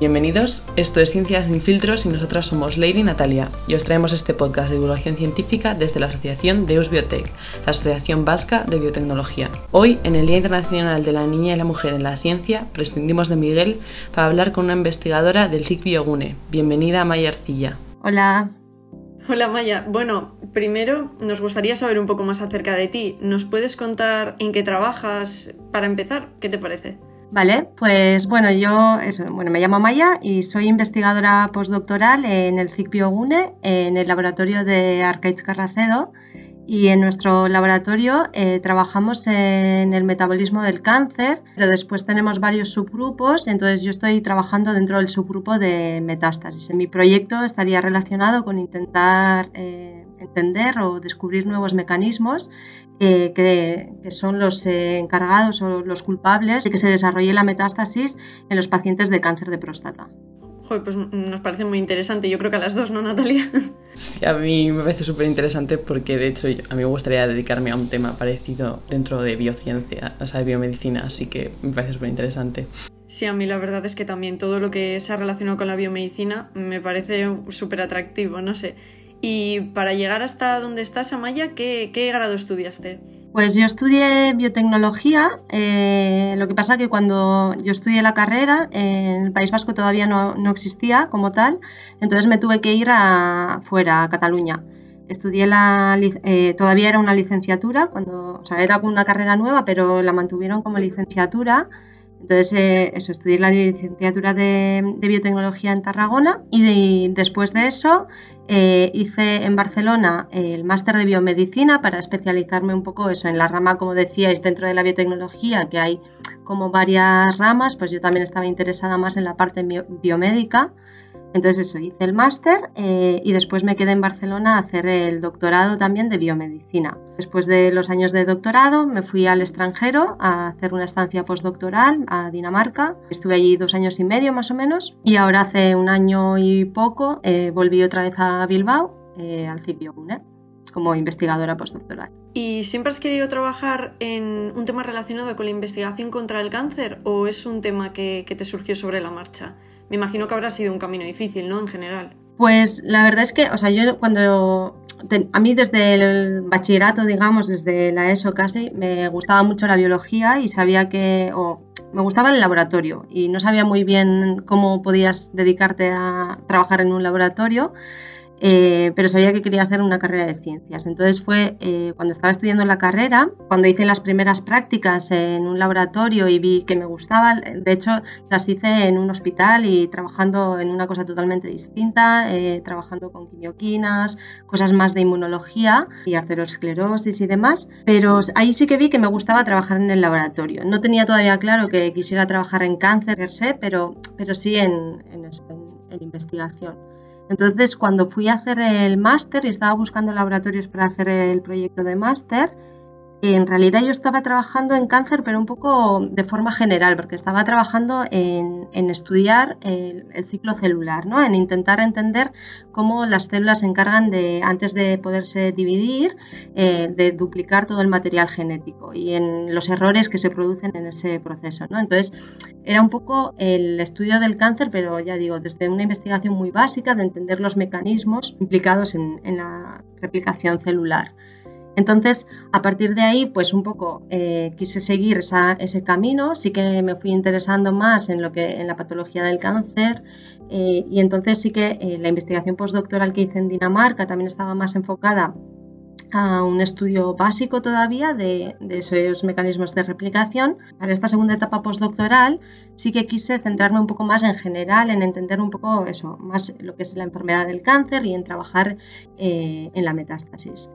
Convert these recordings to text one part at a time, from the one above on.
Bienvenidos, esto es Ciencias sin filtros y nosotras somos Leire y Natalia y os traemos este podcast de divulgación científica desde la asociación Deus Biotech, la Asociación Vasca de Biotecnología. Hoy, en el Día Internacional de la Niña y la Mujer en la Ciencia, prescindimos de Miguel para hablar con una investigadora del CIC Biogune. Bienvenida a Maya Arcilla. Hola. Hola Maya. Bueno, primero nos gustaría saber un poco más acerca de ti. ¿Nos puedes contar en qué trabajas para empezar? ¿Qué te parece? Vale, pues bueno, yo bueno, me llamo Maya y soy investigadora postdoctoral en el CIC Biogune, en el laboratorio de Arcaiz Carracedo. Y en nuestro laboratorio eh, trabajamos en el metabolismo del cáncer, pero después tenemos varios subgrupos, entonces yo estoy trabajando dentro del subgrupo de metástasis. En mi proyecto estaría relacionado con intentar eh, entender o descubrir nuevos mecanismos eh, que, son los eh, encargados o los culpables de que se desarrolle la metástasis en los pacientes de cáncer de próstata. Joder, pues nos parece muy interesante. Yo creo que a las dos, ¿no, Natalia? Sí, a mí me parece súper interesante porque de hecho a mí me gustaría dedicarme a un tema parecido dentro de biociencia, o sea, de biomedicina, así que me parece súper interesante. Sí, a mí la verdad es que también todo lo que se ha relacionado con la biomedicina me parece súper atractivo, no sé. Y para llegar hasta donde estás, Amaya, ¿qué, qué grado estudiaste? Pues yo estudié biotecnología, eh, lo que pasa que cuando yo estudié la carrera en el País Vasco todavía no, no existía como tal, entonces me tuve que ir a, fuera, a Cataluña. Estudié la, eh, todavía era una licenciatura, cuando, o sea, era una carrera nueva, pero la mantuvieron como licenciatura entonces, eh, eso, estudié la licenciatura de, biotecnología en Tarragona y después de eso eh, hice en Barcelona el máster de biomedicina para especializarme un poco eso en la rama, como decíais, dentro de la biotecnología, que hay como varias ramas, pues yo también estaba interesada más en la parte biomédica. Entonces eso, hice el máster eh, y después me quedé en Barcelona a hacer el doctorado también de biomedicina. Después de los años de doctorado me fui al extranjero a hacer una estancia postdoctoral a Dinamarca. Estuve allí dos años y medio más o menos y ahora hace un año y poco eh, volví otra vez a Bilbao, eh, al CIPIO UNE como investigadora postdoctoral. ¿Y siempre has querido trabajar en un tema relacionado con la investigación contra el cáncer o es un tema que te surgió sobre la marcha? Me imagino que habrá sido un camino difícil, ¿no? En general. Pues la verdad es que, o sea, yo cuando a mí desde el bachillerato, digamos, desde la ESO casi, me gustaba mucho la biología y sabía que, o me gustaba el laboratorio y no sabía muy bien cómo podías dedicarte a trabajar en un laboratorio. Eh, pero sabía que quería hacer una carrera de ciencias. Entonces fue eh, cuando estaba estudiando la carrera, cuando hice las primeras prácticas en un laboratorio y vi que me gustaba, de hecho las hice en un hospital y trabajando en una cosa totalmente distinta, eh, trabajando con quimioquinas, cosas más de inmunología y arteriosclerosis y demás, pero ahí sí que vi que me gustaba trabajar en el laboratorio. No tenía todavía claro que quisiera trabajar en cáncer per se, pero, pero sí en, en investigación. Entonces, cuando fui a hacer el máster y estaba buscando laboratorios para hacer el proyecto de máster, en realidad yo estaba trabajando en cáncer, pero un poco de forma general, porque estaba trabajando en, estudiar el, ciclo celular, ¿no? en intentar entender cómo las células se encargan de, antes de poderse dividir, eh, de duplicar todo el material genético y en los errores que se producen en ese proceso. ¿no? Entonces, era un poco el estudio del cáncer, pero ya digo, desde una investigación muy básica de entender los mecanismos implicados en la replicación celular. Entonces, a partir de ahí, pues un poco eh, quise seguir ese camino, sí que me fui interesando más en lo que en la patología del cáncer eh, y entonces sí que eh, la investigación postdoctoral que hice en Dinamarca también estaba más enfocada a un estudio básico todavía de, de, esos mecanismos de replicación. Para esta segunda etapa postdoctoral sí que quise centrarme un poco más en general, en entender un poco eso, más lo que es la enfermedad del cáncer y en trabajar en la metástasis.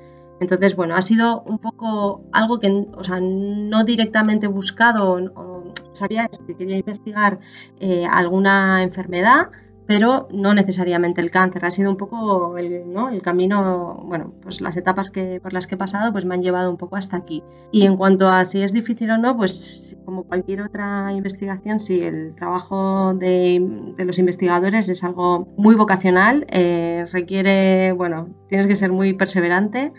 Entonces, bueno, ha sido un poco algo que, o sea, no directamente buscado, o, sabía que quería investigar eh, alguna enfermedad, pero no necesariamente el cáncer. Ha sido un poco el, ¿no? el camino, bueno, pues las etapas que, por las que he pasado pues me han llevado un poco hasta aquí. Y en cuanto a si es difícil o no, pues como cualquier otra investigación, sí, el trabajo de, los investigadores es algo muy vocacional, eh, requiere, bueno, tienes que ser muy perseverante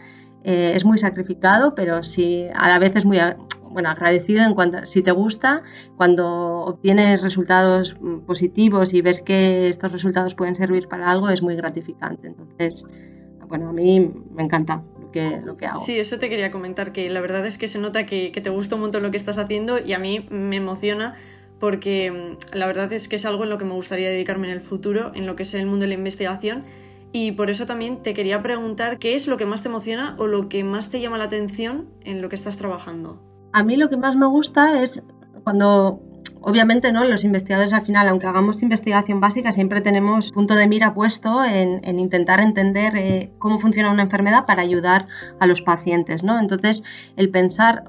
eh, es muy sacrificado, pero sí a la vez es muy, bueno, agradecido en cuanto si te gusta, cuando obtienes resultados mm, positivos y ves que estos resultados pueden servir para algo, es muy gratificante. Entonces, bueno, a mí me encanta lo que, lo que hago. Sí, eso te quería comentar, que la verdad es que se nota que, que te gusta un montón lo que estás haciendo y a mí me emociona porque mm, la verdad es que es algo en lo que me gustaría dedicarme en el futuro, en lo que es el mundo de la investigación. Y por eso también te quería preguntar qué es lo que más te emociona o lo que más te llama la atención en lo que estás trabajando. A mí lo que más me gusta es cuando obviamente, ¿no? Los investigadores al final, aunque hagamos investigación básica, siempre tenemos punto de mira puesto en, intentar entender eh, cómo funciona una enfermedad para ayudar a los pacientes, ¿no? Entonces, el pensar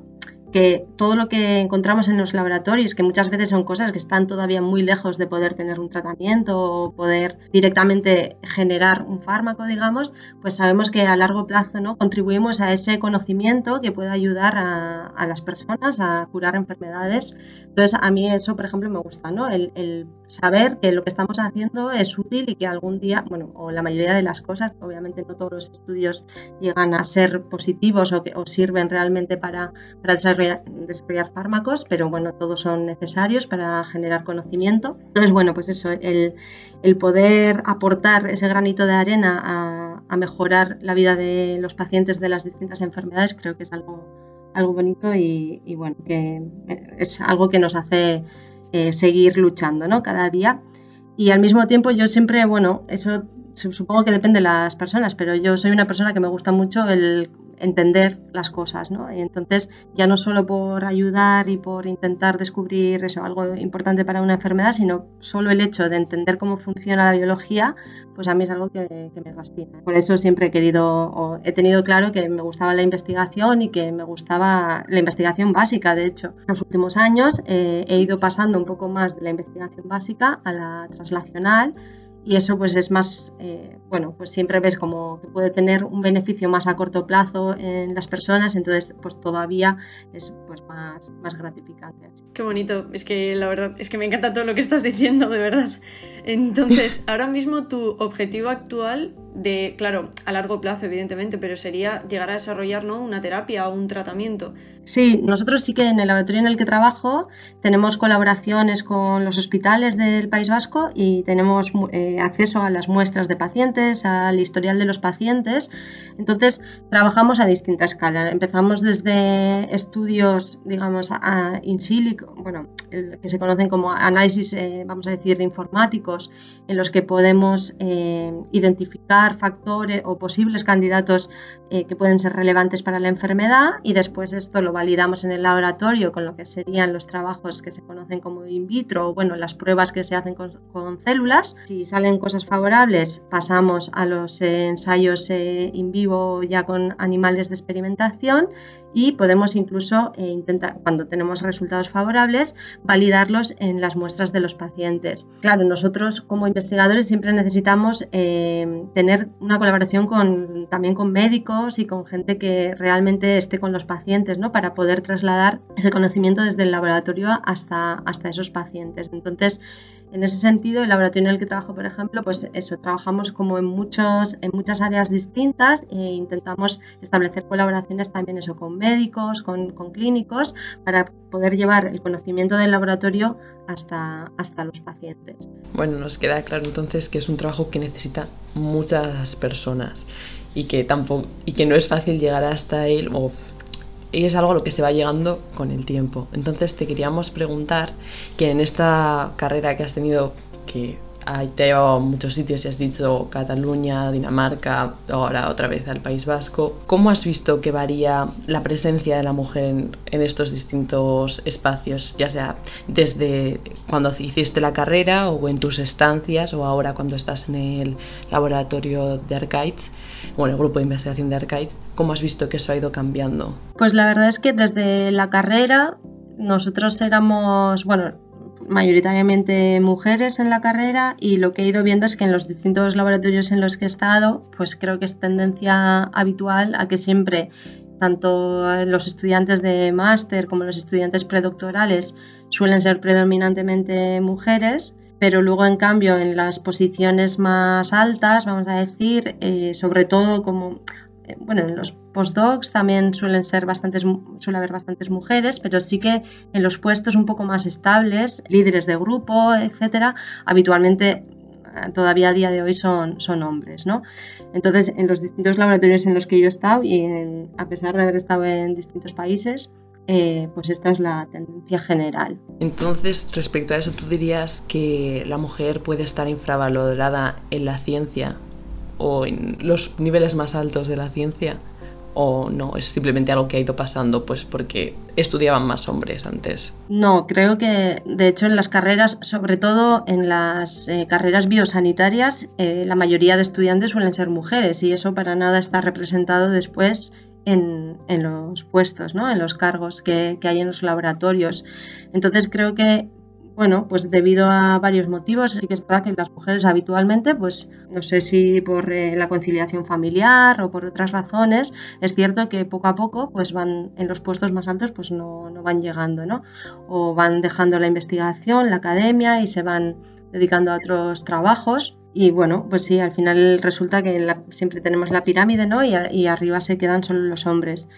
que todo lo que encontramos en los laboratorios, que muchas veces son cosas que están todavía muy lejos de poder tener un tratamiento o poder directamente generar un fármaco, digamos, pues sabemos que a largo plazo ¿no? contribuimos a ese conocimiento que puede ayudar a, las personas a curar enfermedades. Entonces, a mí eso, por ejemplo, me gusta, ¿no? El, saber que lo que estamos haciendo es útil y que algún día, bueno, o la mayoría de las cosas, obviamente no todos los estudios llegan a ser positivos o, que, o sirven realmente para, para desarrollar desarrollar fármacos, pero bueno, todos son necesarios para generar conocimiento. Entonces, bueno, pues eso, el, poder aportar ese granito de arena a, mejorar la vida de los pacientes de las distintas enfermedades, creo que es algo, algo bonito y, bueno, que es algo que nos hace eh, seguir luchando, ¿no? Cada día. Y al mismo tiempo yo siempre, bueno, eso supongo que depende de las personas, pero yo soy una persona que me gusta mucho el entender las cosas, ¿no? Y entonces, ya no solo por ayudar y por intentar descubrir algo importante para una enfermedad, sino solo el hecho de entender cómo funciona la biología, pues a mí es algo que, me fascina. Por eso siempre he querido, o he tenido claro que me gustaba la investigación y que me gustaba la investigación básica, de hecho. En los últimos años eh, he ido pasando un poco más de la investigación básica a la translacional, y eso pues es más, eh, bueno, pues siempre ves como que puede tener un beneficio más a corto plazo en las personas, entonces pues todavía es pues más, más gratificante. Qué bonito, es que la verdad es que me encanta todo lo que estás diciendo, de verdad. Entonces, ahora mismo tu objetivo actual de, claro, a largo plazo, evidentemente, pero sería llegar a desarrollar ¿no? una terapia o un tratamiento. Sí, nosotros sí que en el laboratorio en el que trabajo tenemos colaboraciones con los hospitales del País Vasco y tenemos eh, acceso a las muestras de pacientes, al historial de los pacientes. Entonces, trabajamos a distinta escala. Empezamos desde estudios, digamos, a, in silico, bueno, que se conocen como análisis, eh, vamos a decir, informáticos, en los que podemos eh, identificar factores o posibles candidatos eh, que pueden ser relevantes para la enfermedad y después esto lo validamos en el laboratorio con lo que serían los trabajos que se conocen como in vitro o bueno, las pruebas que se hacen con, células. Si salen cosas favorables, pasamos a los ensayos in vivo ya con animales de experimentación y podemos incluso eh, intentar, cuando tenemos resultados favorables, validarlos en las muestras de los pacientes. Claro, nosotros como investigadores siempre necesitamos eh, tener una colaboración con, también con médicos y con gente que realmente esté con los pacientes, ¿no? Para poder trasladar ese conocimiento desde el laboratorio hasta, hasta esos pacientes. Entonces, en ese sentido, el laboratorio en el que trabajo, por ejemplo, pues eso, trabajamos como en, muchos, en muchas áreas distintas e intentamos establecer colaboraciones también eso con médicos, con, clínicos, para poder llevar el conocimiento del laboratorio hasta, hasta los pacientes. Bueno, nos queda claro entonces que es un trabajo que necesita muchas personas y que tampoco y que no es fácil llegar hasta él y es algo lo que se va llegando con el tiempo. Entonces te queríamos preguntar que en esta carrera que has tenido, que te ha llevado a muchos sitios y has dicho Cataluña, Dinamarca, ahora otra vez al País Vasco, ¿cómo has visto que varía la presencia de la mujer en, estos distintos espacios, ya sea desde cuando hiciste la carrera o en tus estancias o ahora cuando estás en el laboratorio de Archives? bueno, el grupo de investigación de Arcade, ¿cómo has visto que eso ha ido cambiando? Pues la verdad es que desde la carrera nosotros éramos, bueno, mayoritariamente mujeres en la carrera y lo que he ido viendo es que en los distintos laboratorios en los que he estado, pues creo que es tendencia habitual a que siempre tanto los estudiantes de máster como los estudiantes predoctorales suelen ser predominantemente mujeres pero luego en cambio en las posiciones más altas, vamos a decir, eh, sobre todo como bueno, en los postdocs también suelen ser bastantes, suele haber bastantes mujeres, pero sí que en los puestos un poco más estables, líderes de grupo, etcétera, habitualmente eh, todavía a día de hoy son, son hombres, ¿no? Entonces, en los distintos laboratorios en los que yo he estado y a pesar de haber estado en distintos países, eh, pues esta es la tendencia general. Entonces, respecto a eso, ¿tú dirías que la mujer puede estar infravalorada en la ciencia o en los niveles más altos de la ciencia? ¿O no? ¿Es simplemente algo que ha ido pasando pues porque estudiaban más hombres antes? No, creo que de hecho en las carreras, sobre todo en las eh, carreras biosanitarias, eh, la mayoría de estudiantes suelen ser mujeres y eso para nada está representado después en, los puestos, ¿no? en los cargos que, hay en los laboratorios. Entonces creo que bueno, pues debido a varios motivos, sí que es verdad que las mujeres habitualmente, pues no sé si por eh, la conciliación familiar o por otras razones, es cierto que poco a poco pues van en los puestos más altos pues no, no van llegando, ¿no? O van dejando la investigación, la academia y se van dedicando a otros trabajos y bueno, pues sí, al final resulta que siempre tenemos la pirámide, ¿no? Y, arriba se quedan solo los hombres.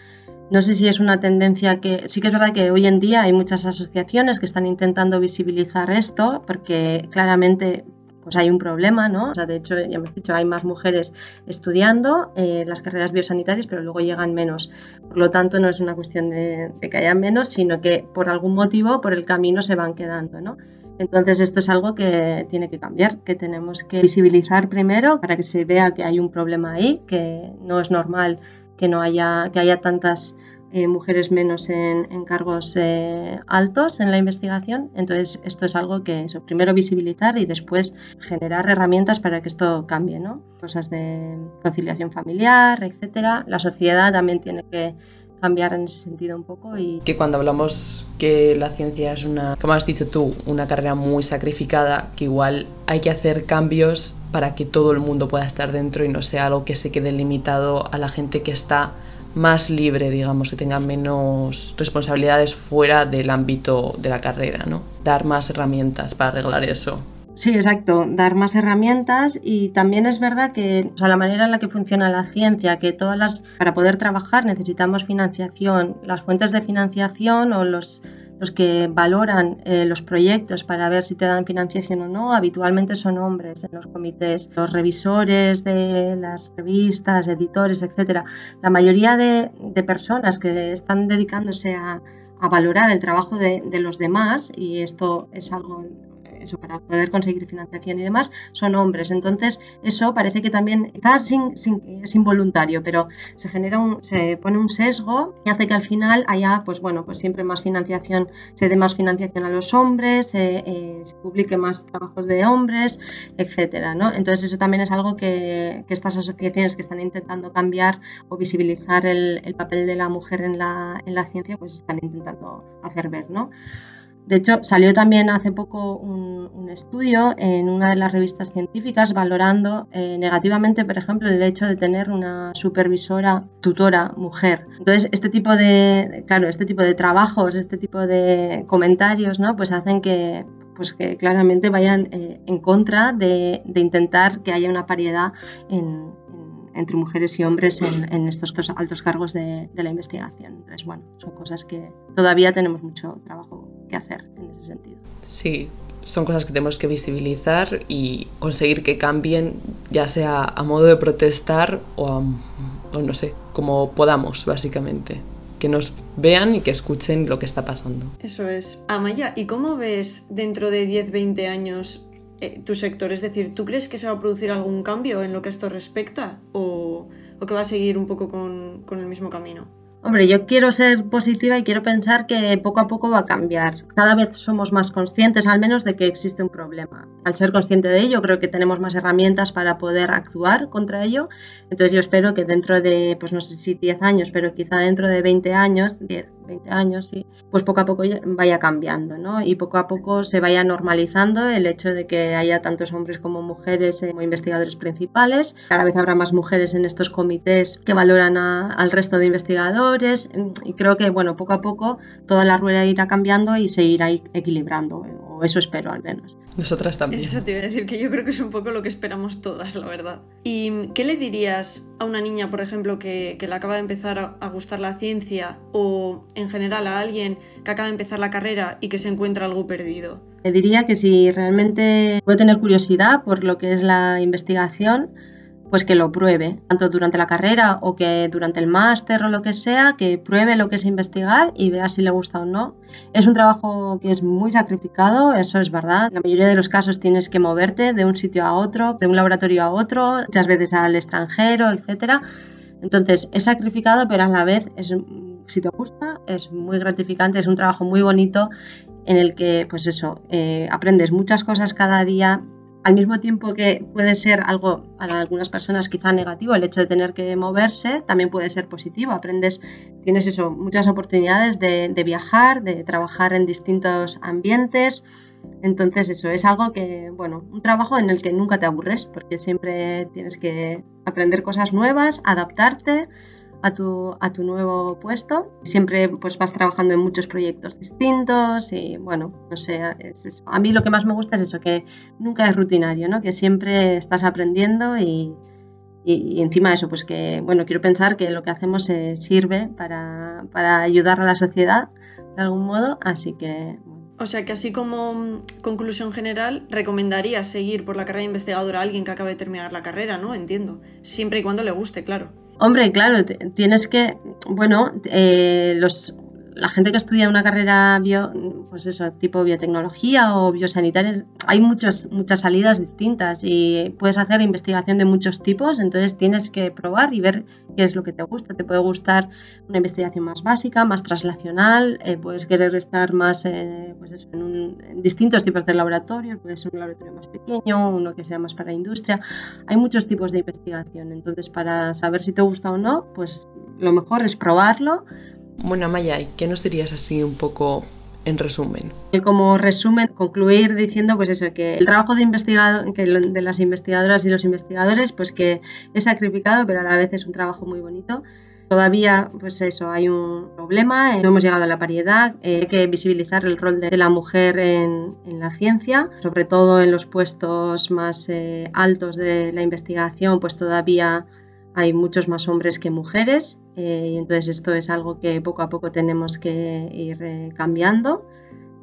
No sé si es una tendencia que sí que es verdad que hoy en día hay muchas asociaciones que están intentando visibilizar esto porque claramente pues hay un problema, ¿no? O sea, de hecho, ya me he dicho, hay más mujeres estudiando eh, las carreras biosanitarias, pero luego llegan menos. Por lo tanto, no es una cuestión de, de que haya menos, sino que por algún motivo, por el camino se van quedando, ¿no? Entonces esto es algo que tiene que cambiar, que tenemos que visibilizar primero para que se vea que hay un problema ahí, que no es normal que no haya, que haya tantas eh, mujeres menos en, cargos eh, altos en la investigación. Entonces esto es algo que eso, primero visibilizar y después generar herramientas para que esto cambie, ¿no? Cosas de conciliación familiar, etcétera. La sociedad también tiene que cambiar en ese sentido un poco. Y... Que cuando hablamos que la ciencia es una, como has dicho tú, una carrera muy sacrificada, que igual hay que hacer cambios para que todo el mundo pueda estar dentro y no sea algo que se quede limitado a la gente que está más libre, digamos, que tenga menos responsabilidades fuera del ámbito de la carrera, ¿no? Dar más herramientas para arreglar eso. Sí, exacto, dar más herramientas y también es verdad que o sea, la manera en la que funciona la ciencia, que todas las para poder trabajar necesitamos financiación, las fuentes de financiación o los los que valoran eh, los proyectos para ver si te dan financiación o no, habitualmente son hombres en los comités, los revisores de las revistas, editores, etcétera. La mayoría de, personas que están dedicándose a, valorar el trabajo de, de, los demás, y esto es algo eso, para poder conseguir financiación y demás, son hombres. Entonces, eso parece que también está sin, es involuntario, pero se genera un, se pone un sesgo y hace que al final haya, pues bueno, pues siempre más financiación, se dé más financiación a los hombres, eh, se publique más trabajos de hombres, etcétera, ¿no? Entonces, eso también es algo que, estas asociaciones que están intentando cambiar o visibilizar el, el papel de la mujer en la, en la ciencia, pues están intentando hacer ver, ¿no? De hecho, salió también hace poco un, estudio en una de las revistas científicas valorando eh, negativamente, por ejemplo, el hecho de tener una supervisora, tutora, mujer. Entonces, este tipo de, claro, este tipo de trabajos, este tipo de comentarios, ¿no? Pues hacen que, pues que claramente vayan eh, en contra de, intentar que haya una paridad entre mujeres y hombres en, estos altos cargos de, de, la investigación. Entonces, bueno, son cosas que todavía tenemos mucho trabajo que hacer en ese sentido. Sí, son cosas que tenemos que visibilizar y conseguir que cambien, ya sea a modo de protestar o, no sé, como podamos, básicamente. Que nos vean y que escuchen lo que está pasando. Eso es. Amaya, ¿y cómo ves dentro de 10, 20 años eh, tu sector? Es decir, ¿tú crees que se va a producir algún cambio en lo que esto respecta o, que va a seguir un poco con el mismo camino? Hombre, yo quiero ser positiva y quiero pensar que poco a poco va a cambiar. Cada vez somos más conscientes, al menos, de que existe un problema. Al ser consciente de ello, creo que tenemos más herramientas para poder actuar contra ello. Entonces yo espero que dentro de, pues no sé si 10 años, pero quizá dentro de 20 años, 10, 20 años, sí, pues poco a poco vaya cambiando, ¿no? Y poco a poco se vaya normalizando el hecho de que haya tantos hombres como mujeres como investigadores principales. Cada vez habrá más mujeres en estos comités que valoran al resto de investigadores y creo que, bueno, poco a poco toda la rueda irá cambiando y se irá equilibrando o eso espero al menos. Nosotras también. Eso te iba a decir que yo creo que es un poco lo que esperamos todas, la verdad. ¿Y qué le dirías a una niña, por ejemplo, que, que le acaba de empezar a, a gustar la ciencia o en general a alguien que acaba de empezar la carrera y que se encuentra algo perdido? Le diría que si realmente puede tener curiosidad por lo que es la investigación, pues que lo pruebe, tanto durante la carrera o que durante el máster o lo que sea, que pruebe lo que es investigar y vea si le gusta o no. Es un trabajo que es muy sacrificado, eso es verdad. En la mayoría de los casos tienes que moverte de un sitio a otro, de un laboratorio a otro, muchas veces al extranjero, etc. Entonces es sacrificado, pero a la vez, es, si te gusta, es muy gratificante, es un trabajo muy bonito en el que, pues eso, eh, aprendes muchas cosas cada día, al mismo tiempo que puede ser algo para algunas personas quizá negativo el hecho de tener que moverse, también puede ser positivo. Aprendes, tienes eso, muchas oportunidades de, de viajar, de trabajar en distintos ambientes. Entonces eso es algo que, bueno, un trabajo en el que nunca te aburres porque siempre tienes que aprender cosas nuevas, adaptarte a tu, a tu nuevo puesto. Siempre pues vas trabajando en muchos proyectos distintos y bueno, no sé, es eso. a mí lo que más me gusta es eso, que nunca es rutinario, ¿no? que siempre estás aprendiendo y, y, encima eso, pues que bueno, quiero pensar que lo que hacemos eh, sirve para, para ayudar a la sociedad de algún modo, así que O sea que así como mm, conclusión general, recomendaría seguir por la carrera investigadora a alguien que acabe de terminar la carrera, ¿no? Entiendo. Siempre y cuando le guste, claro. Hombre, claro, tienes que, bueno, eh, los, la gente que estudia una carrera bio, pues eso, tipo biotecnología o biosanitaria, hay muchas, muchas salidas distintas y puedes hacer investigación de muchos tipos, entonces tienes que probar y ver qué es lo que te gusta. Te puede gustar una investigación más básica, más translacional, eh, puedes querer estar más eh, pues en, un, en, distintos tipos de laboratorios, puede ser un laboratorio más pequeño, uno que sea más para industria. Hay muchos tipos de investigación, entonces para saber si te gusta o no, pues lo mejor es probarlo bueno, Maya, ¿qué nos dirías así un poco en resumen? Como resumen, concluir diciendo pues eso, que el trabajo de, investigado, que de las investigadoras y los investigadores, pues que es sacrificado, pero a la vez es un trabajo muy bonito. Todavía, pues eso, hay un problema, no hemos llegado a la paridad, eh, hay que visibilizar el rol de la mujer en, en la ciencia, sobre todo en los puestos más eh, altos de la investigación, pues todavía hay muchos más hombres que mujeres eh, y entonces esto es algo que poco a poco tenemos que ir eh, cambiando.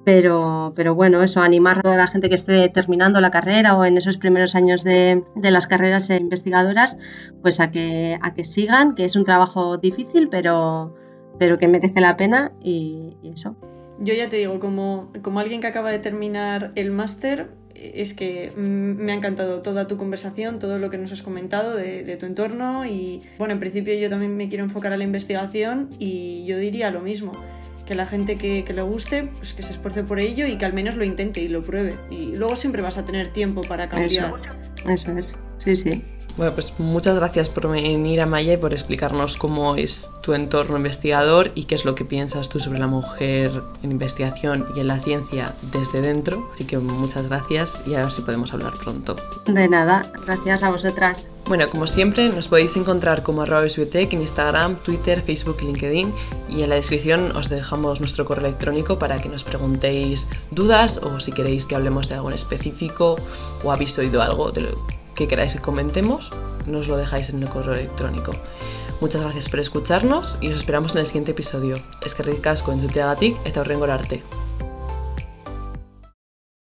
Pero, pero, bueno, eso, animar a toda la gente que esté terminando la carrera o en esos primeros años de, de las carreras investigadoras, pues a que, a que sigan, que es un trabajo difícil, pero, pero que merece la pena y, y eso. Yo ya te digo, como, como alguien que acaba de terminar el máster, es que me ha encantado toda tu conversación, todo lo que nos has comentado de, de, tu entorno y bueno, en principio yo también me quiero enfocar a la investigación y yo diría lo mismo, que la gente que, que, le guste, pues que se esfuerce por ello y que al menos lo intente y lo pruebe. Y luego siempre vas a tener tiempo para cambiar. Eso, eso es, sí, sí. Bueno, pues muchas gracias por venir a Maya y por explicarnos cómo es tu entorno investigador y qué es lo que piensas tú sobre la mujer en investigación y en la ciencia desde dentro. Así que muchas gracias y a ver si podemos hablar pronto. De nada, gracias a vosotras. Bueno, como siempre, nos podéis encontrar como arroba en Instagram, Twitter, Facebook y LinkedIn. Y en la descripción os dejamos nuestro correo electrónico para que nos preguntéis dudas o si queréis que hablemos de algo en específico o habéis oído algo de lo que queráis que comentemos, nos lo dejáis en el correo electrónico. Muchas gracias por escucharnos y os esperamos en el siguiente episodio. Eskerrik asko entzuteagatik eta horrengora arte.